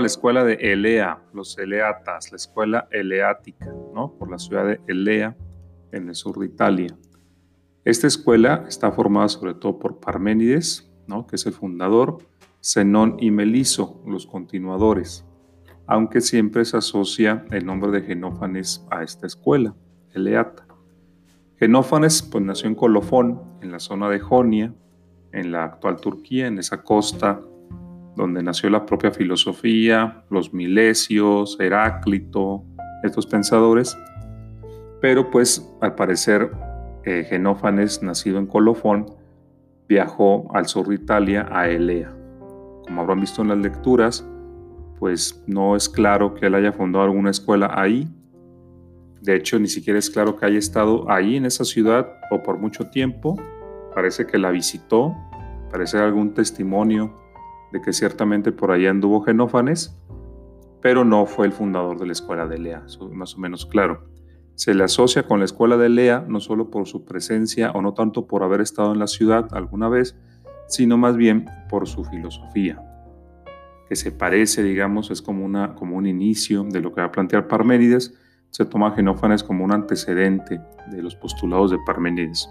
La escuela de Elea, los Eleatas, la escuela eleática, ¿no? Por la ciudad de Elea, en el sur de Italia. Esta escuela está formada sobre todo por Parménides, ¿no? que es el fundador, Zenón y Meliso, los continuadores, aunque siempre se asocia el nombre de Genófanes a esta escuela, Eleata. Genófanes pues, nació en Colofón, en la zona de Jonia, en la actual Turquía, en esa costa donde nació la propia filosofía, los milesios, Heráclito, estos pensadores. Pero pues al parecer eh, Genófanes, nacido en Colofón, viajó al sur de Italia, a Elea. Como habrán visto en las lecturas, pues no es claro que él haya fundado alguna escuela ahí. De hecho, ni siquiera es claro que haya estado ahí en esa ciudad o por mucho tiempo. Parece que la visitó, parece algún testimonio de que ciertamente por allá anduvo Genófanes, pero no fue el fundador de la escuela de es más o menos claro. Se le asocia con la escuela de Elea no solo por su presencia o no tanto por haber estado en la ciudad alguna vez, sino más bien por su filosofía, que se parece, digamos, es como, una, como un inicio de lo que va a plantear Parménides, se toma Genófanes como un antecedente de los postulados de Parménides.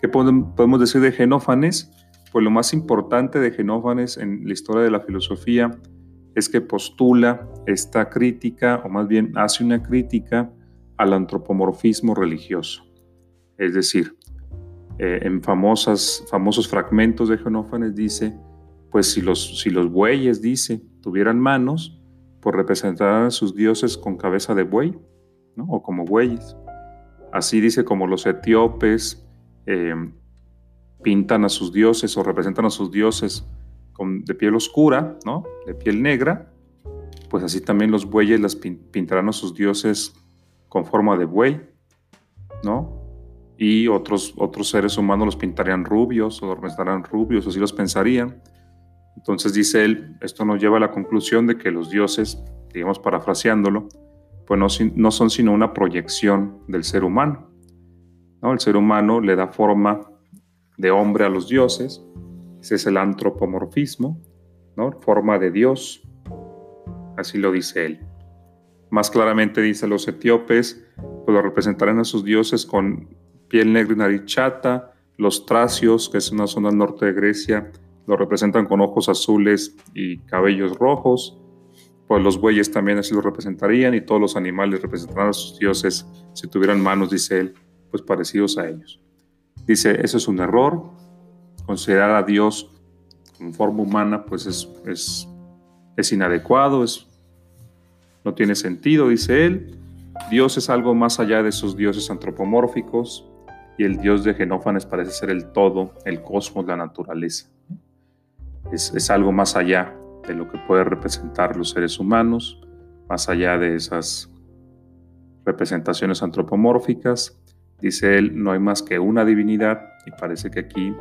¿Qué podemos decir de Genófanes? Pues lo más importante de Genófanes en la historia de la filosofía es que postula esta crítica, o más bien hace una crítica al antropomorfismo religioso. Es decir, eh, en famosos fragmentos de Genófanes dice, pues si los, si los bueyes, dice, tuvieran manos, pues representaran a sus dioses con cabeza de buey, ¿no? o como bueyes. Así dice como los etíopes eh, pintan a sus dioses o representan a sus dioses con, de piel oscura, ¿no? de piel negra, pues así también los bueyes las pintarán a sus dioses con forma de buey, ¿no? Y otros, otros seres humanos los pintarían rubios o los rubios, así los pensarían. Entonces dice él, esto nos lleva a la conclusión de que los dioses, digamos parafraseándolo, pues no, no son sino una proyección del ser humano. ¿no? El ser humano le da forma de hombre a los dioses, ese es el antropomorfismo, ¿no? forma de Dios, así lo dice él. Más claramente dice los etíopes, pues lo representarán a sus dioses con piel negra y nariz chata, los tracios, que es una zona al norte de Grecia, lo representan con ojos azules y cabellos rojos, pues los bueyes también así lo representarían y todos los animales representarán a sus dioses si tuvieran manos, dice él, pues parecidos a ellos. Dice, eso es un error, considerar a Dios en forma humana pues es, es, es inadecuado, es no tiene sentido, dice él. Dios es algo más allá de esos dioses antropomórficos y el Dios de Genófanes parece ser el todo, el cosmos, la naturaleza. Es, es algo más allá de lo que puede representar los seres humanos, más allá de esas representaciones antropomórficas. Dice él, no hay más que una divinidad y parece que aquí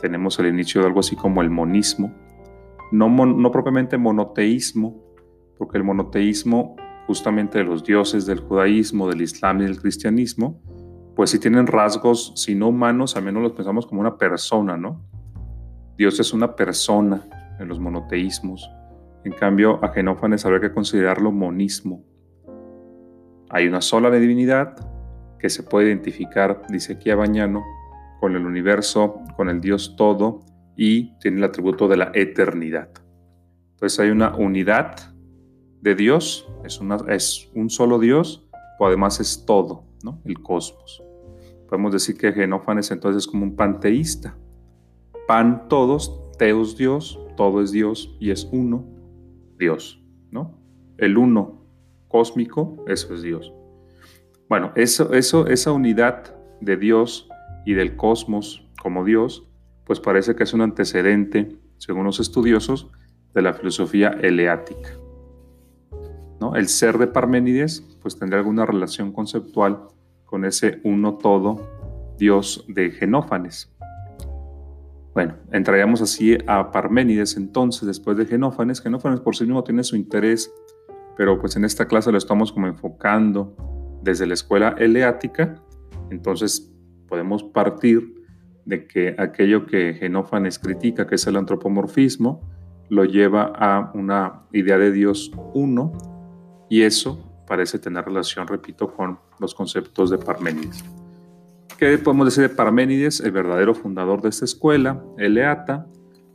tenemos el inicio de algo así como el monismo, no, no propiamente monoteísmo, porque el monoteísmo justamente de los dioses del judaísmo, del islam y del cristianismo, pues si tienen rasgos, si no humanos, al menos los pensamos como una persona, ¿no? Dios es una persona en los monoteísmos. En cambio, a Genófanes habría que considerarlo monismo. Hay una sola divinidad que se puede identificar, dice aquí a Bañano, con el universo, con el Dios todo y tiene el atributo de la eternidad. Entonces hay una unidad de Dios, es, una, es un solo Dios, o además es todo, ¿no? el cosmos. Podemos decir que Genófanes entonces es como un panteísta. Pan todos, teos Dios, todo es Dios y es uno Dios, ¿no? El uno cósmico, eso es Dios. Bueno, eso, eso, esa unidad de Dios y del cosmos como Dios, pues parece que es un antecedente, según los estudiosos, de la filosofía eleática. El ser de Parménides pues tendría alguna relación conceptual con ese uno todo Dios de Genófanes. Bueno, entraríamos así a Parménides entonces, después de Genófanes. Genófanes por sí mismo tiene su interés, pero pues en esta clase lo estamos como enfocando desde la escuela eleática. Entonces podemos partir de que aquello que Genófanes critica, que es el antropomorfismo, lo lleva a una idea de Dios uno y eso parece tener relación, repito, con los conceptos de Parménides. ¿Qué podemos decir de Parménides, el verdadero fundador de esta escuela, Eleata?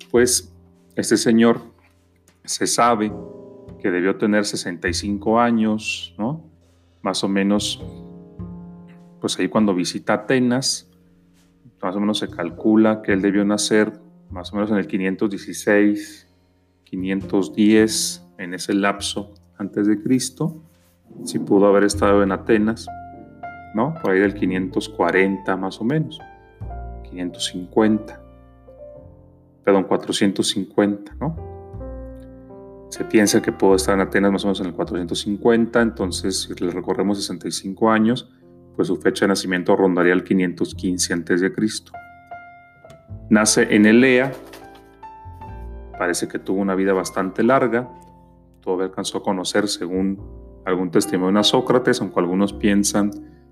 Pues este señor se sabe que debió tener 65 años, ¿no? Más o menos, pues ahí cuando visita Atenas, más o menos se calcula que él debió nacer más o menos en el 516, 510, en ese lapso antes de Cristo, si pudo haber estado en Atenas, ¿no? Por ahí del 540 más o menos, 550, perdón, 450, ¿no? Se piensa que pudo estar en Atenas más o menos en el 450, entonces si le recorremos 65 años, pues su fecha de nacimiento rondaría el 515 a.C. Nace en Elea, parece que tuvo una vida bastante larga, todavía alcanzó a conocer, según algún testimonio, a Sócrates, aunque algunos piensan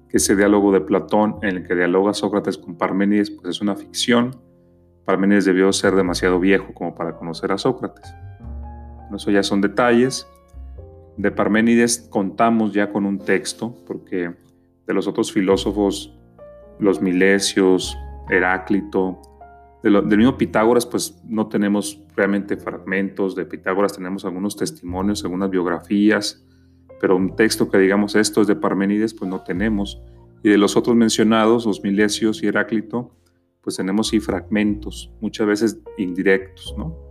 que ese diálogo de Platón en el que dialoga Sócrates con Parménides pues es una ficción. Parménides debió ser demasiado viejo como para conocer a Sócrates. Eso ya son detalles. De Parménides contamos ya con un texto, porque de los otros filósofos, los Milesios, Heráclito, del mismo Pitágoras, pues no tenemos realmente fragmentos de Pitágoras, tenemos algunos testimonios, algunas biografías, pero un texto que digamos esto es de Parménides, pues no tenemos. Y de los otros mencionados, los Milesios y Heráclito, pues tenemos sí fragmentos, muchas veces indirectos, ¿no?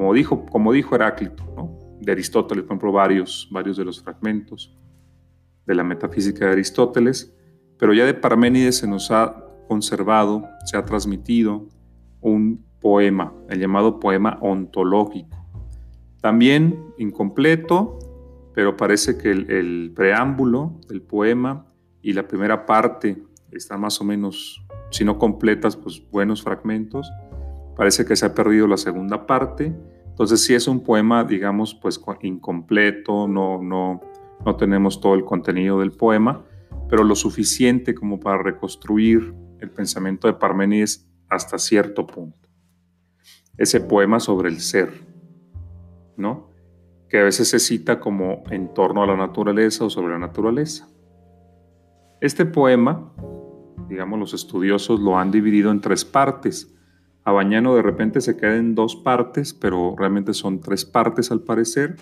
Como dijo, como dijo Heráclito. De Aristóteles, por ejemplo, varios, varios de los fragmentos de la metafísica de Aristóteles, pero ya de Parménides se nos ha conservado, se ha transmitido un poema, el llamado poema ontológico. También incompleto, pero parece que el, preámbulo del poema y la primera parte están más o menos, si no completas, pues buenos fragmentos. Parece que se ha perdido la segunda parte. Entonces sí es un poema, digamos, pues incompleto, no, no, no tenemos todo el contenido del poema, pero lo suficiente como para reconstruir el pensamiento de Parménides hasta cierto punto. Ese poema sobre el ser, ¿no? Que a veces se cita como en torno a la naturaleza o sobre la naturaleza. Este poema, digamos, los estudiosos lo han dividido en tres partes. A Bañano de repente se queda en dos partes, pero realmente son tres partes al parecer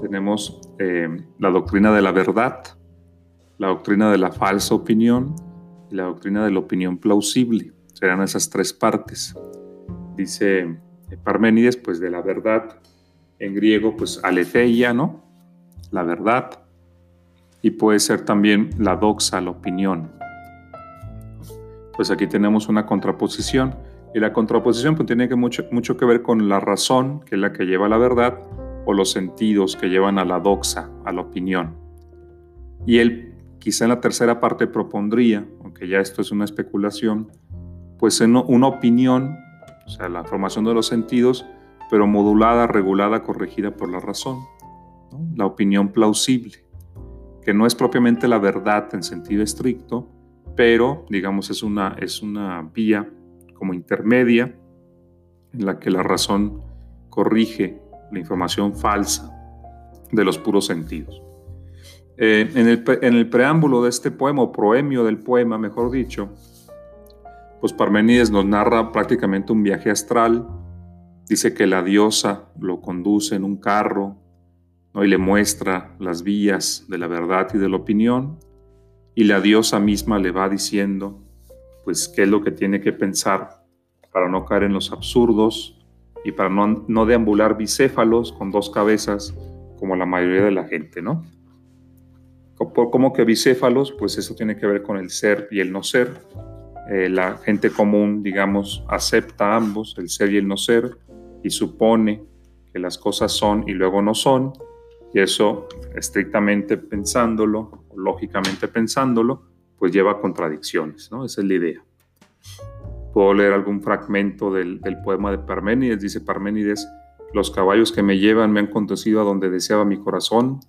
tenemos eh, la doctrina de la verdad, la doctrina de la falsa opinión y la doctrina de la opinión plausible. Serán esas tres partes. Dice Parménides, pues de la verdad, en griego, pues aletheia, ¿no? La verdad. Y puede ser también la doxa, la opinión. Pues aquí tenemos una contraposición. Y la contraposición pues, tiene que mucho, mucho que ver con la razón, que es la que lleva a la verdad, o los sentidos que llevan a la doxa, a la opinión. Y él quizá en la tercera parte propondría, aunque ya esto es una especulación, pues una opinión, o sea, la formación de los sentidos, pero modulada, regulada, corregida por la razón, la opinión plausible, que no es propiamente la verdad en sentido estricto, pero digamos es una, es una vía como intermedia en la que la razón corrige la información falsa de los puros sentidos. Eh, en, el, preámbulo de este poema, o proemio del poema, mejor dicho, pues Parmenides nos narra prácticamente un viaje astral. Dice que la diosa lo conduce en un carro y le muestra las vías de la verdad y de la opinión. Y la diosa misma le va diciendo, pues, qué es lo que tiene que pensar para no caer en los absurdos, y para no, deambular bicéfalos con dos cabezas como la mayoría de la gente, ¿no? Como que bicéfalos, pues eso tiene que ver con el ser y el no ser. Eh, la gente común, digamos, acepta ambos, el ser y el no ser, y supone que las cosas son y luego no son, y eso, estrictamente pensándolo, o lógicamente pensándolo, pues lleva contradicciones, ¿no? Esa es la idea. Puedo leer algún fragmento del, poema de Parménides. Dice Parménides, los caballos que me llevan me han conducido a donde deseaba mi corazón.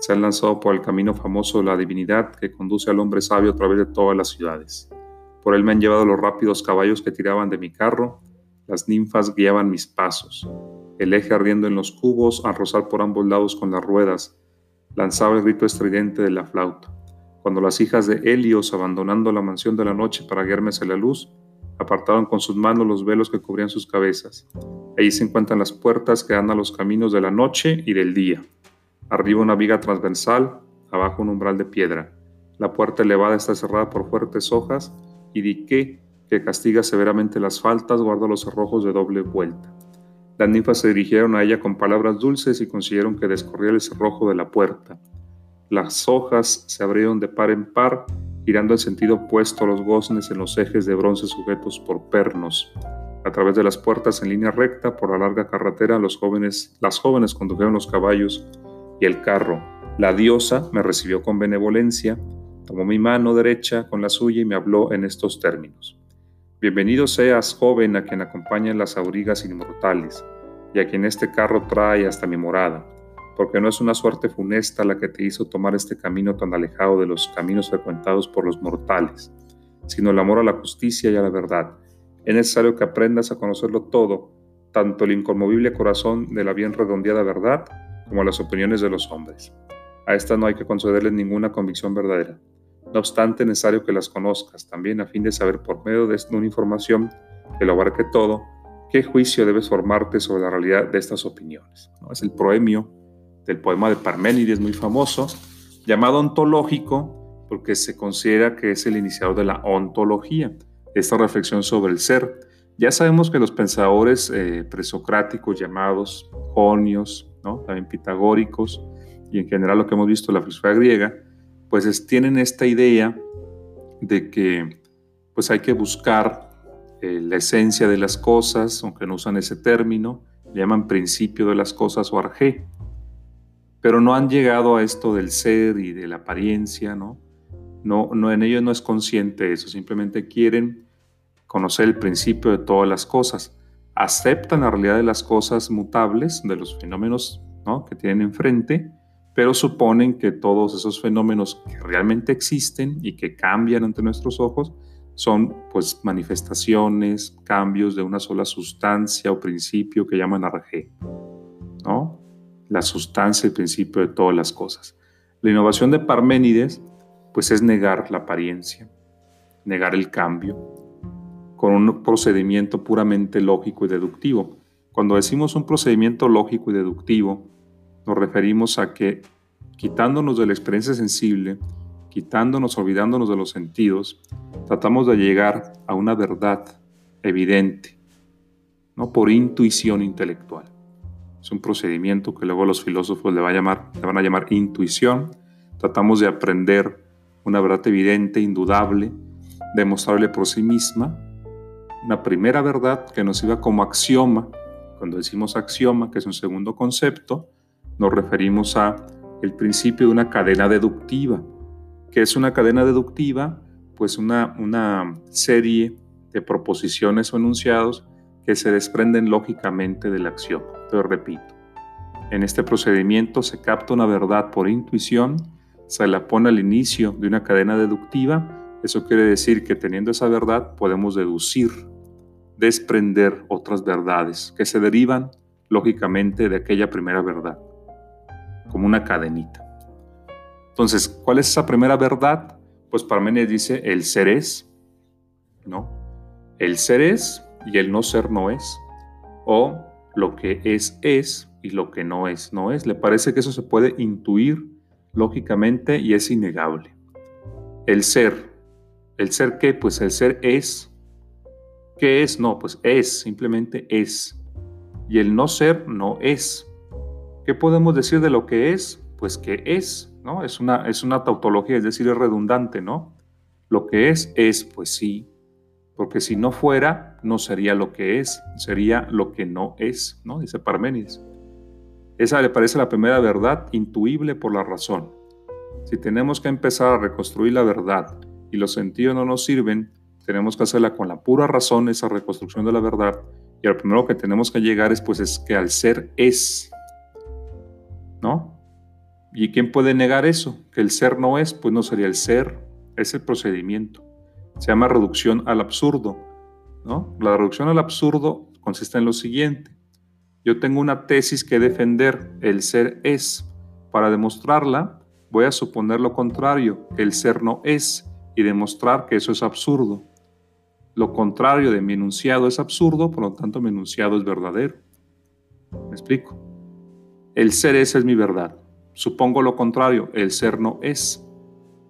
Se han lanzado por el camino famoso de la divinidad que conduce al hombre sabio a través de todas las ciudades. Por él me han llevado los rápidos caballos que tiraban de mi carro. Las ninfas guiaban mis pasos. el eje ardiendo en los cubos al rozar por ambos lados con las ruedas, lanzaba el grito estridente de la flauta. Cuando las hijas de Helios, abandonando la mansión de la noche para guiarme hacia la luz, apartaron con sus manos los velos que cubrían sus cabezas. Allí se encuentran las puertas que dan a los caminos de la noche y del día. Arriba una viga transversal, abajo un umbral de piedra. La puerta elevada está cerrada por fuertes hojas y dique que castiga severamente las faltas guarda los cerrojos de doble vuelta. Las ninfas se dirigieron a ella con palabras dulces y consiguieron que descorriera el cerrojo de la puerta. Las hojas se abrieron de par en par, girando en sentido opuesto a los goznes en los ejes de bronce sujetos por pernos. A través de las puertas en línea recta por la larga carretera, los jóvenes, las jóvenes condujeron los caballos y el carro. La diosa me recibió con benevolencia, tomó mi mano derecha con la suya y me habló en estos términos. Bienvenido seas, joven, a quien acompañan las aurigas inmortales, y a quien este carro trae hasta mi morada porque no es una suerte funesta la que te hizo tomar este camino tan alejado de los caminos frecuentados por los mortales, sino el amor a la justicia y a la verdad. Es necesario que aprendas a conocerlo todo, tanto el inconmovible corazón de la bien redondeada verdad como las opiniones de los hombres. A esta no hay que concederles ninguna convicción verdadera. No obstante, es necesario que las conozcas también a fin de saber por medio de una información que lo abarque todo, qué juicio debes formarte sobre la realidad de estas opiniones. ¿No? Es el proemio del poema de Parménides muy famoso, llamado ontológico porque se considera que es el iniciador de la ontología, esta reflexión sobre el ser. Ya sabemos que los pensadores eh, presocráticos llamados jonios, ¿no? también pitagóricos, y en general lo que hemos visto en la filosofía griega, pues tienen esta idea de que pues hay que buscar eh, la esencia de las cosas, aunque no usan ese término, le llaman principio de las cosas o arjé pero no han llegado a esto del ser y de la apariencia, ¿no? No, no en ellos no es consciente eso, simplemente quieren conocer el principio de todas las cosas, aceptan la realidad de las cosas mutables, de los fenómenos ¿no? que tienen enfrente, pero suponen que todos esos fenómenos que realmente existen y que cambian ante nuestros ojos son pues manifestaciones, cambios de una sola sustancia o principio que llaman arjé, ¿no? La sustancia y principio de todas las cosas. La innovación de Parménides, pues es negar la apariencia, negar el cambio, con un procedimiento puramente lógico y deductivo. Cuando decimos un procedimiento lógico y deductivo, nos referimos a que quitándonos de la experiencia sensible, quitándonos, olvidándonos de los sentidos, tratamos de llegar a una verdad evidente, no por intuición intelectual. Es un procedimiento que luego los filósofos le, va a llamar, le van a llamar intuición. Tratamos de aprender una verdad evidente, indudable, demostrable por sí misma, una primera verdad que nos iba como axioma. Cuando decimos axioma, que es un segundo concepto, nos referimos a el principio de una cadena deductiva. que es una cadena deductiva? Pues una, una serie de proposiciones o enunciados que se desprenden lógicamente del axioma. Pero repito, en este procedimiento se capta una verdad por intuición, se la pone al inicio de una cadena deductiva, eso quiere decir que teniendo esa verdad podemos deducir, desprender otras verdades que se derivan lógicamente de aquella primera verdad, como una cadenita. Entonces, ¿cuál es esa primera verdad? Pues Parménides dice, el ser es, ¿no? El ser es y el no ser no es, o lo que es es y lo que no es no es. Le parece que eso se puede intuir lógicamente y es innegable. El ser, ¿el ser qué? Pues el ser es. ¿Qué es? No, pues es, simplemente es. Y el no ser no es. ¿Qué podemos decir de lo que es? Pues que es, ¿no? Es una, es una tautología, es decir, es redundante, ¿no? Lo que es, es, pues sí, porque si no fuera, no sería lo que es, sería lo que no es, ¿no? Dice Parménides. Esa le parece la primera verdad intuible por la razón. Si tenemos que empezar a reconstruir la verdad y los sentidos no nos sirven, tenemos que hacerla con la pura razón, esa reconstrucción de la verdad. Y lo primero que tenemos que llegar es, pues, es que al ser es, ¿no? ¿Y quién puede negar eso? Que el ser no es, pues no sería el ser, es el procedimiento. Se llama reducción al absurdo. ¿No? La reducción al absurdo consiste en lo siguiente. yo tengo una tesis que defender, el ser es. Para demostrarla, voy a suponer lo contrario, el ser no es, y demostrar que eso es absurdo. Lo contrario de mi enunciado es absurdo, por lo tanto mi enunciado es verdadero. ¿Me explico? El ser es es mi verdad. Supongo lo contrario, el ser no es.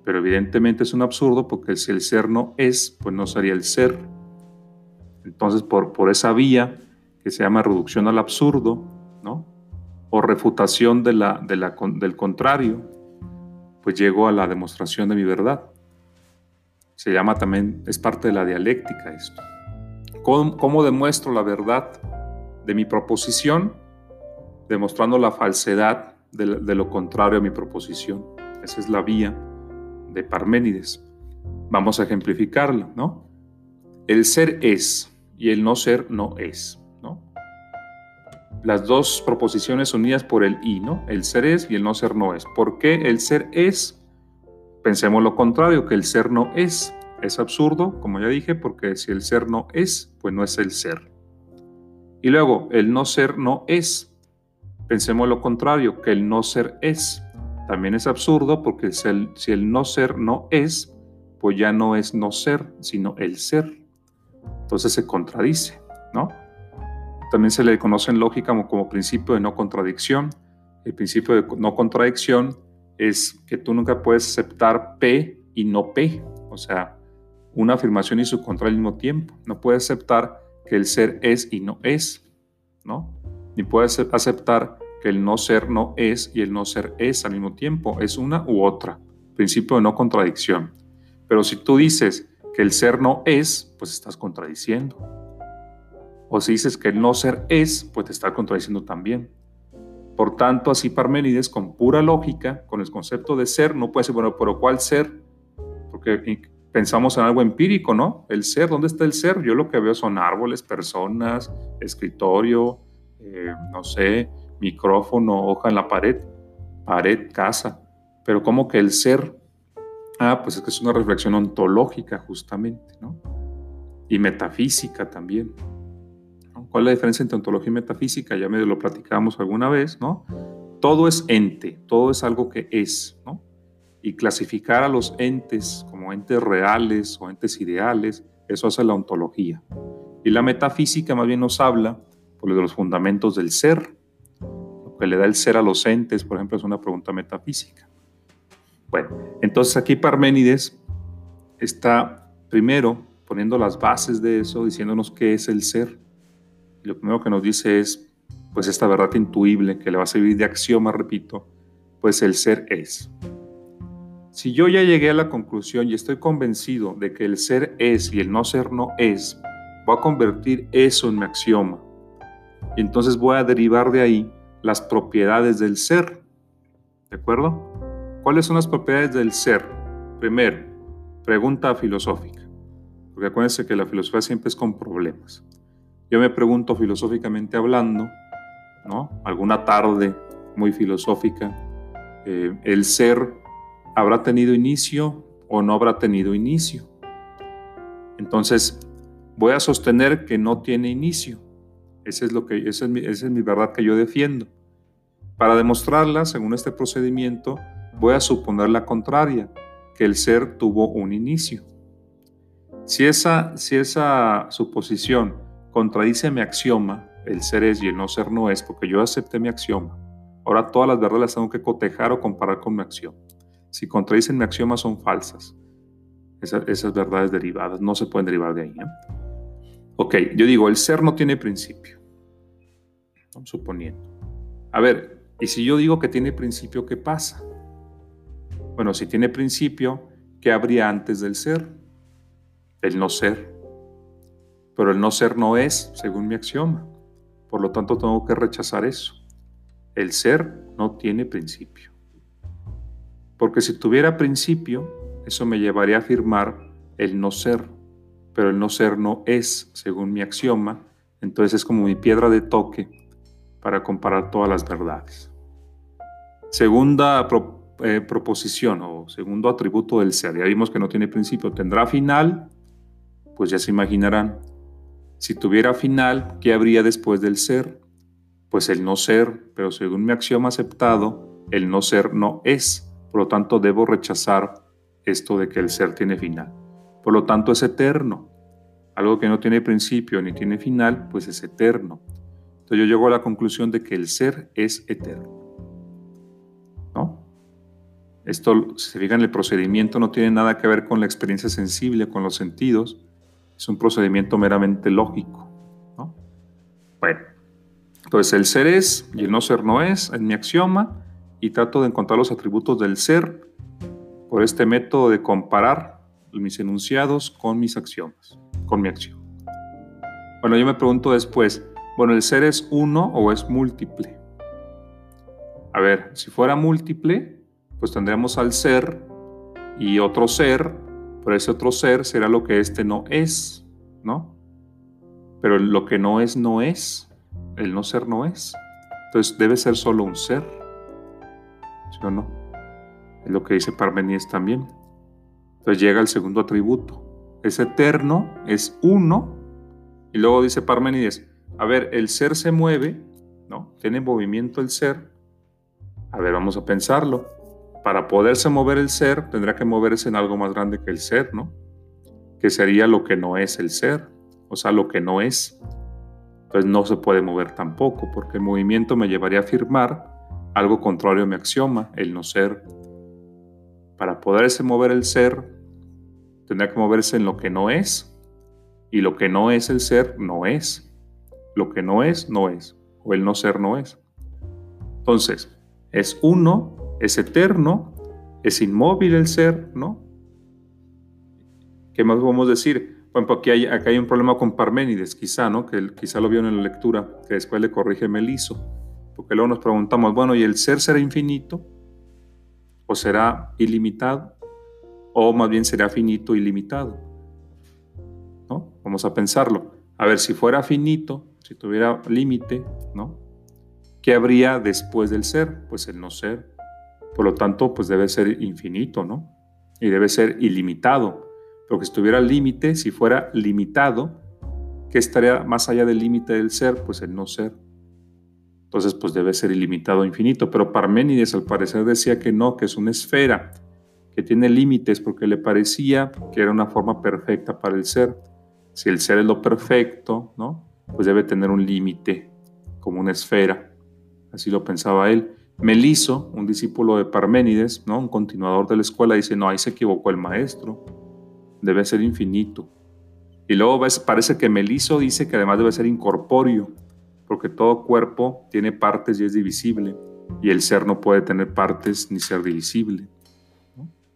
Pero evidentemente es un absurdo porque si el ser no es, pues no sería el ser. Entonces, por, por esa vía que se llama reducción al absurdo, ¿no? O refutación de de del contrario, pues llego a la demostración de mi verdad. Se llama también, es parte de la dialéctica esto. ¿Cómo, cómo demuestro la verdad de mi proposición? demostrando la falsedad de, lo contrario a mi proposición. Esa es la vía de Parménides. Vamos a ejemplificarla, ¿no? El ser es y el no ser no es, ¿no? Las dos proposiciones unidas por el y, ¿no? El ser es y el no ser no es. ¿Por qué el ser es? Pensemos lo contrario, que el ser no es. Es absurdo, como ya dije, porque si el ser no es, pues no es el ser. Y luego, el no ser no es. Pensemos lo contrario, que el no ser es. También es absurdo porque si el, no ser no es, pues ya no es no ser, sino el ser. Entonces se contradice, ¿no? También se le conoce en lógica como, principio de no contradicción. El principio de no contradicción es que tú nunca puedes aceptar P y no P, o sea, una afirmación y su contra al mismo tiempo. No puedes aceptar que el ser es y no es, ¿no? Ni puedes aceptar que el no ser no es y el no ser es al mismo tiempo. Es una u otra. Principio de no contradicción. Pero si tú dices que el ser no es, pues estás contradiciendo. O si dices que el no ser es, pues te estás contradiciendo también. Por tanto, así Parménides, con pura lógica, con el concepto de ser, no puede ser, bueno, pero ¿cuál ser? Porque pensamos en algo empírico, ¿no? El ser, ¿dónde está el ser? Yo lo que veo son árboles, personas, escritorio, eh, no sé, micrófono, hoja en la pared, pared, casa. Pero como que el ser, ah, pues es que es una reflexión ontológica justamente, ¿no? Y metafísica también. ¿Cuál es la diferencia entre ontología y metafísica? Ya medio lo platicamos alguna vez, ¿no? Todo es ente, todo es algo que es, ¿no? Y clasificar a los entes como entes reales o entes ideales, eso hace la ontología. Y la metafísica más bien nos habla por de los fundamentos del ser, que le da el ser a los entes, por ejemplo, es una pregunta metafísica. Bueno, entonces aquí Parménides está primero poniendo las bases de eso, diciéndonos qué es el ser. Y lo primero que nos dice es, pues esta verdad intuible que le va a servir de axioma, repito, pues el ser es. Si yo ya llegué a la conclusión y estoy convencido de que el ser es y el no ser no es, voy a convertir eso en mi axioma. Y entonces voy a derivar de ahí las propiedades del ser. ¿De acuerdo? ¿Cuáles son las propiedades del ser? Primero, pregunta filosófica. Porque acuérdense que la filosofía siempre es con problemas. Yo me pregunto filosóficamente hablando, ¿no? Alguna tarde muy filosófica, eh, ¿el ser habrá tenido inicio o no habrá tenido inicio? Entonces, voy a sostener que no tiene inicio. Esa es, lo que, esa es, mi, esa es mi verdad que yo defiendo. Para demostrarla, según este procedimiento, voy a suponer la contraria, que el ser tuvo un inicio. Si esa, si esa suposición contradice mi axioma, el ser es y el no ser no es, porque yo acepté mi axioma, ahora todas las verdades las tengo que cotejar o comparar con mi axioma. Si contradicen mi axioma son falsas. Esas, verdades derivadas no se pueden derivar de ahí. Ok, yo digo, el ser no tiene principio suponiendo. A ver, y si yo digo que tiene principio, ¿qué pasa? Bueno, si tiene principio, ¿qué habría antes del ser? El no ser. Pero el no ser no es, según mi axioma. Por lo tanto, tengo que rechazar eso. El ser no tiene principio. Porque si tuviera principio, eso me llevaría a afirmar el no ser. Pero el no ser no es, según mi axioma. Entonces es como mi piedra de toque para comparar todas las verdades. Segunda eh, proposición o segundo atributo del ser. Ya vimos que no tiene principio. ¿Tendrá final? Pues ya se imaginarán. Si tuviera final, ¿qué habría después del ser? Pues el no ser, pero según mi axioma aceptado, el no ser no es. Por lo tanto, debo rechazar esto de que el ser tiene final. Por lo tanto, es eterno. Algo que no tiene principio ni tiene final, pues es eterno. Entonces yo llego a la conclusión de que el ser es eterno. Esto, si se fijan, el procedimiento no tiene nada que ver con la experiencia sensible, con los sentidos. Es un procedimiento meramente lógico. ¿no? Bueno, entonces el ser es y el no ser no es, en mi axioma, y trato de encontrar los atributos del ser por este método de comparar mis enunciados con mis axiomas, con mi acción. Bueno, yo me pregunto después, bueno, ¿el ser es uno o es múltiple? A ver, si fuera múltiple, pues tendríamos al ser y otro ser, pero ese otro ser será lo que este no es, ¿no? Pero lo que no es, no es. El no ser no es. Entonces debe ser solo un ser. ¿Sí o no? Es lo que dice Parmenides también. Entonces llega el segundo atributo. Es eterno, es uno. Y luego dice Parmenides, a ver, el ser se mueve, ¿no? Tiene movimiento el ser. A ver, vamos a pensarlo. Para poderse mover el ser, tendrá que moverse en algo más grande que el ser, ¿no? Que sería lo que no es el ser, o sea, lo que no es. Entonces no se puede mover tampoco, porque el movimiento me llevaría a afirmar algo contrario a mi axioma, el no ser. Para poderse mover el ser, tendrá que moverse en lo que no es, y lo que no es el ser no es. Lo que no es, no es, o el no ser no es. Entonces, es uno, es eterno, es inmóvil el ser, ¿no? ¿Qué más podemos decir? Bueno, aquí hay, un problema con Parménides, quizá, ¿no? Que quizá lo vio en la lectura, que después le corrige Meliso. Porque luego nos preguntamos, bueno, ¿y el ser será infinito? ¿O será ilimitado? ¿O más bien será finito ilimitado? ¿No? Vamos a pensarlo. A ver, si fuera finito, si tuviera límite, ¿no? ¿Qué habría después del ser? Pues el no ser. Por lo tanto, pues debe ser infinito, ¿no? Y debe ser ilimitado. Porque si tuviera límite, si fuera limitado, ¿qué estaría más allá del límite del ser? Pues el no ser. Entonces, pues debe ser ilimitado infinito. Pero Parménides al parecer decía que no, que es una esfera, que tiene límites porque le parecía que era una forma perfecta para el ser. Si el ser es lo perfecto, ¿no? Pues debe tener un límite, como una esfera. Así lo pensaba él. Meliso, un discípulo de Parménides, ¿no? un continuador de la escuela, dice, no, ahí se equivocó el maestro. Debe ser infinito. Y luego parece que Meliso dice que además debe ser incorpóreo porque todo cuerpo tiene partes y es divisible, y el ser no puede tener partes ni ser divisible.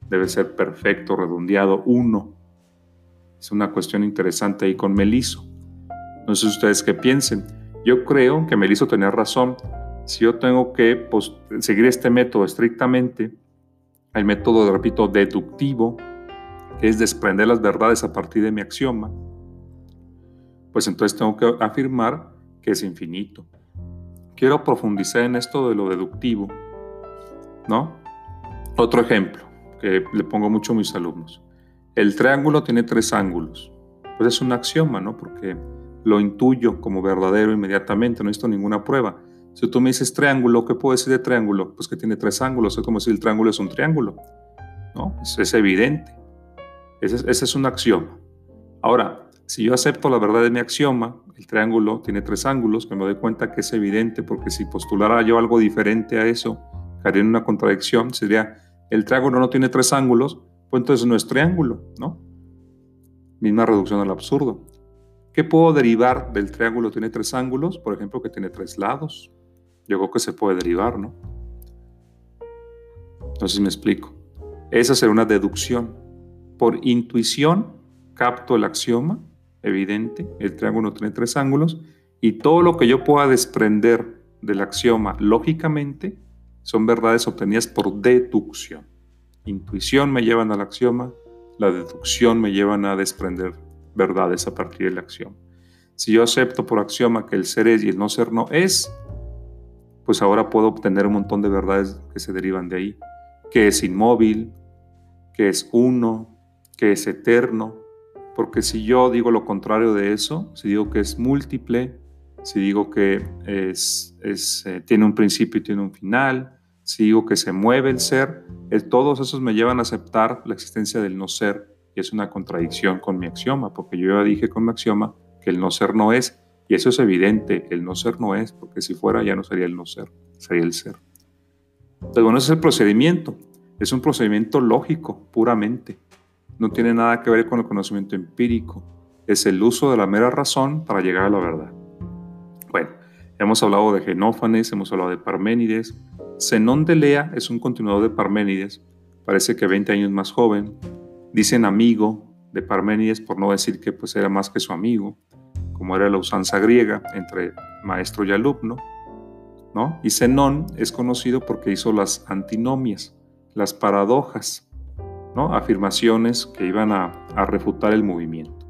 Debe ser perfecto, redondeado, uno. Es una cuestión interesante ahí con Meliso. No sé ustedes qué piensen. Yo creo que Meliso tenía razón. Si yo tengo que pues, seguir este método estrictamente, el método, repito, deductivo, que es desprender las verdades a partir de mi axioma, pues entonces tengo que afirmar que es infinito. Quiero profundizar en esto de lo deductivo, ¿no? Otro ejemplo que le pongo mucho a mis alumnos. El triángulo tiene tres ángulos. Pues es un axioma, ¿no? Porque lo intuyo como verdadero inmediatamente, no necesito ninguna prueba. Si tú me dices triángulo, ¿qué puedo decir de triángulo? Pues que tiene tres ángulos, es como si el triángulo es un triángulo, ¿no? Es, evidente. Ese, es un axioma. Ahora, si yo acepto la verdad de mi axioma, el triángulo tiene tres ángulos, que me doy cuenta que es evidente, porque si postulara yo algo diferente a eso, caería en una contradicción, sería, el triángulo no tiene tres ángulos, pues entonces no es triángulo, ¿no? Misma reducción al absurdo. ¿Qué puedo derivar del triángulo tiene tres ángulos? Por ejemplo, que tiene tres lados. Yo creo que se puede derivar, ¿no? Entonces me explico. Esa sería una deducción. Por intuición capto el axioma evidente, el triángulo tiene tres ángulos, y todo lo que yo pueda desprender del axioma lógicamente son verdades obtenidas por deducción. Intuición me llevan al axioma, la deducción me llevan a desprender verdades a partir del axioma. Si yo acepto por axioma que el ser es y el no ser no es, pues ahora puedo obtener un montón de verdades que se derivan de ahí, que es inmóvil, que es uno, que es eterno, porque si yo digo lo contrario de eso, si digo que es múltiple, si digo que es, eh, tiene un principio y tiene un final, si digo que se mueve el ser, todos esos me llevan a aceptar la existencia del no ser. Y es una contradicción con mi axioma, porque yo ya dije con mi axioma que el no ser no es, y eso es evidente, el no ser no es, porque si fuera ya no sería el no ser, sería el ser. Entonces, bueno, ese es el procedimiento, es un procedimiento lógico, puramente, no tiene nada que ver con el conocimiento empírico, es el uso de la mera razón para llegar a la verdad. Bueno, hemos hablado de Genófanes, hemos hablado de Parménides, Zenón de Lea es un continuador de Parménides, parece que 20 años más joven, dicen amigo de Parménides por no decir que pues era más que su amigo, como era la usanza griega entre maestro y alumno, ¿no? Y Zenón es conocido porque hizo las antinomias, las paradojas, ¿no? Afirmaciones que iban a, refutar el movimiento.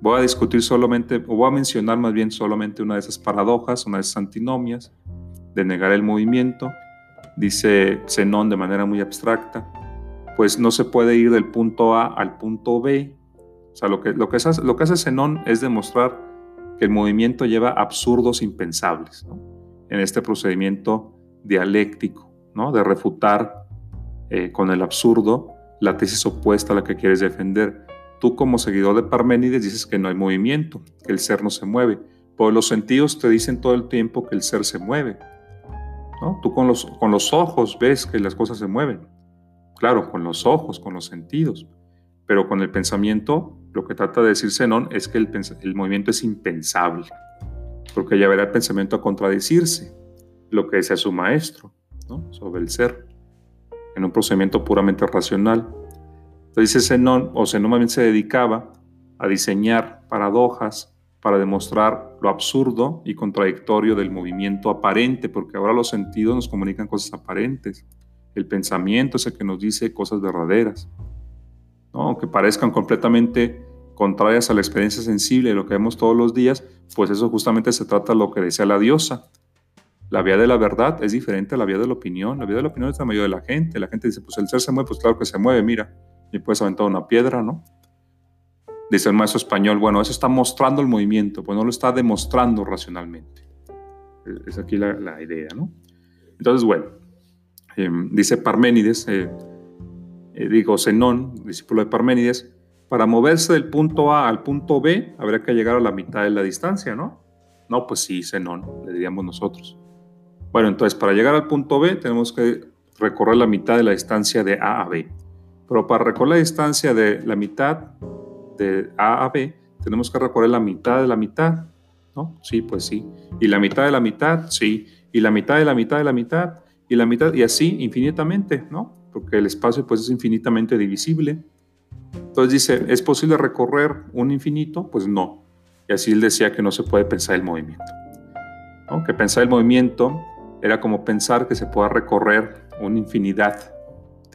Voy a discutir solamente, o voy a mencionar más bien solamente una de esas paradojas, una de esas antinomias, de negar el movimiento. Dice Zenón de manera muy abstracta, pues no se puede ir del punto A al punto B. O sea, lo que, lo que hace Zenón es demostrar que el movimiento lleva absurdos impensables en este procedimiento dialéctico, ¿no? de refutar eh, con el absurdo la tesis opuesta a la que quieres defender. Tú como seguidor de Parménides dices que no hay movimiento, que el ser no se mueve, pues los sentidos te dicen todo el tiempo que el ser se mueve. Tú con los, con los ojos ves que las cosas se mueven. Claro, con los ojos, con los sentidos. Pero con el pensamiento, lo que trata de decir Zenón es que el, el movimiento es impensable. Porque verá el pensamiento a contradecirse, lo que decía su maestro ¿no? sobre el ser, en un procedimiento puramente racional. Entonces Zenón, o Zenón más bien se dedicaba a diseñar paradojas para demostrar lo absurdo y contradictorio del movimiento aparente, porque ahora los sentidos nos comunican cosas aparentes. El pensamiento es el que nos dice cosas verdaderas, ¿no? aunque parezcan completamente contrarias a la experiencia sensible de lo que vemos todos los días, pues eso justamente se trata de lo que decía la diosa. La vía de la verdad es diferente a la vía de la opinión. La vía de la opinión es la mayoría de la gente. La gente dice, pues el ser se mueve, pues claro que se mueve, mira, y puedes aventar una piedra, ¿no? Dice el maestro español, bueno, eso está mostrando el movimiento, pues no lo está demostrando racionalmente. Es aquí la, idea, ¿no? Entonces, bueno, em, dice Parménides, eh, eh, digo Zenón, discípulo de Parménides, para moverse del punto A al punto B habría que llegar a la mitad de la distancia, ¿no? No, pues sí, Zenón, le diríamos nosotros. Bueno, entonces para llegar al punto B tenemos que recorrer la mitad de la distancia de A a B. Pero para recorrer la distancia de la mitad de A a B, tenemos que recorrer la mitad de la mitad, ¿no? Sí, pues sí. Y la mitad de la mitad, sí. Y la mitad de la mitad de la mitad, y la mitad, y así infinitamente, ¿no? Porque el espacio pues es infinitamente divisible. Entonces dice, ¿es posible recorrer un infinito? Pues no. Y así él decía que no se puede pensar el movimiento. ¿no? Que pensar el movimiento era como pensar que se pueda recorrer una infinidad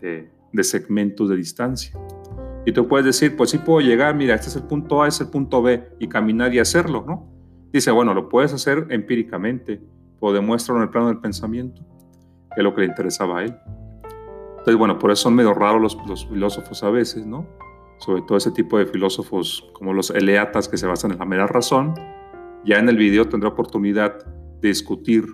de, de segmentos de distancia. Y tú puedes decir, pues sí puedo llegar, mira, este es el punto A, este es el punto B, y caminar y hacerlo, ¿no? Dice, bueno, lo puedes hacer empíricamente, o demuéstralo en el plano del pensamiento, que es lo que le interesaba a él. Entonces, bueno, por eso son medio raros los, los filósofos a veces, ¿no? Sobre todo ese tipo de filósofos como los eleatas que se basan en la mera razón. Ya en el video tendré oportunidad de discutir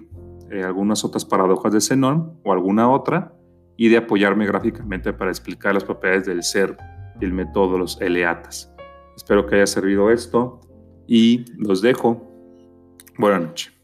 eh, algunas otras paradojas de Zenón o alguna otra y de apoyarme gráficamente para explicar las propiedades del ser y el método de los eleatas. Espero que haya servido esto y los dejo. Buenas noches.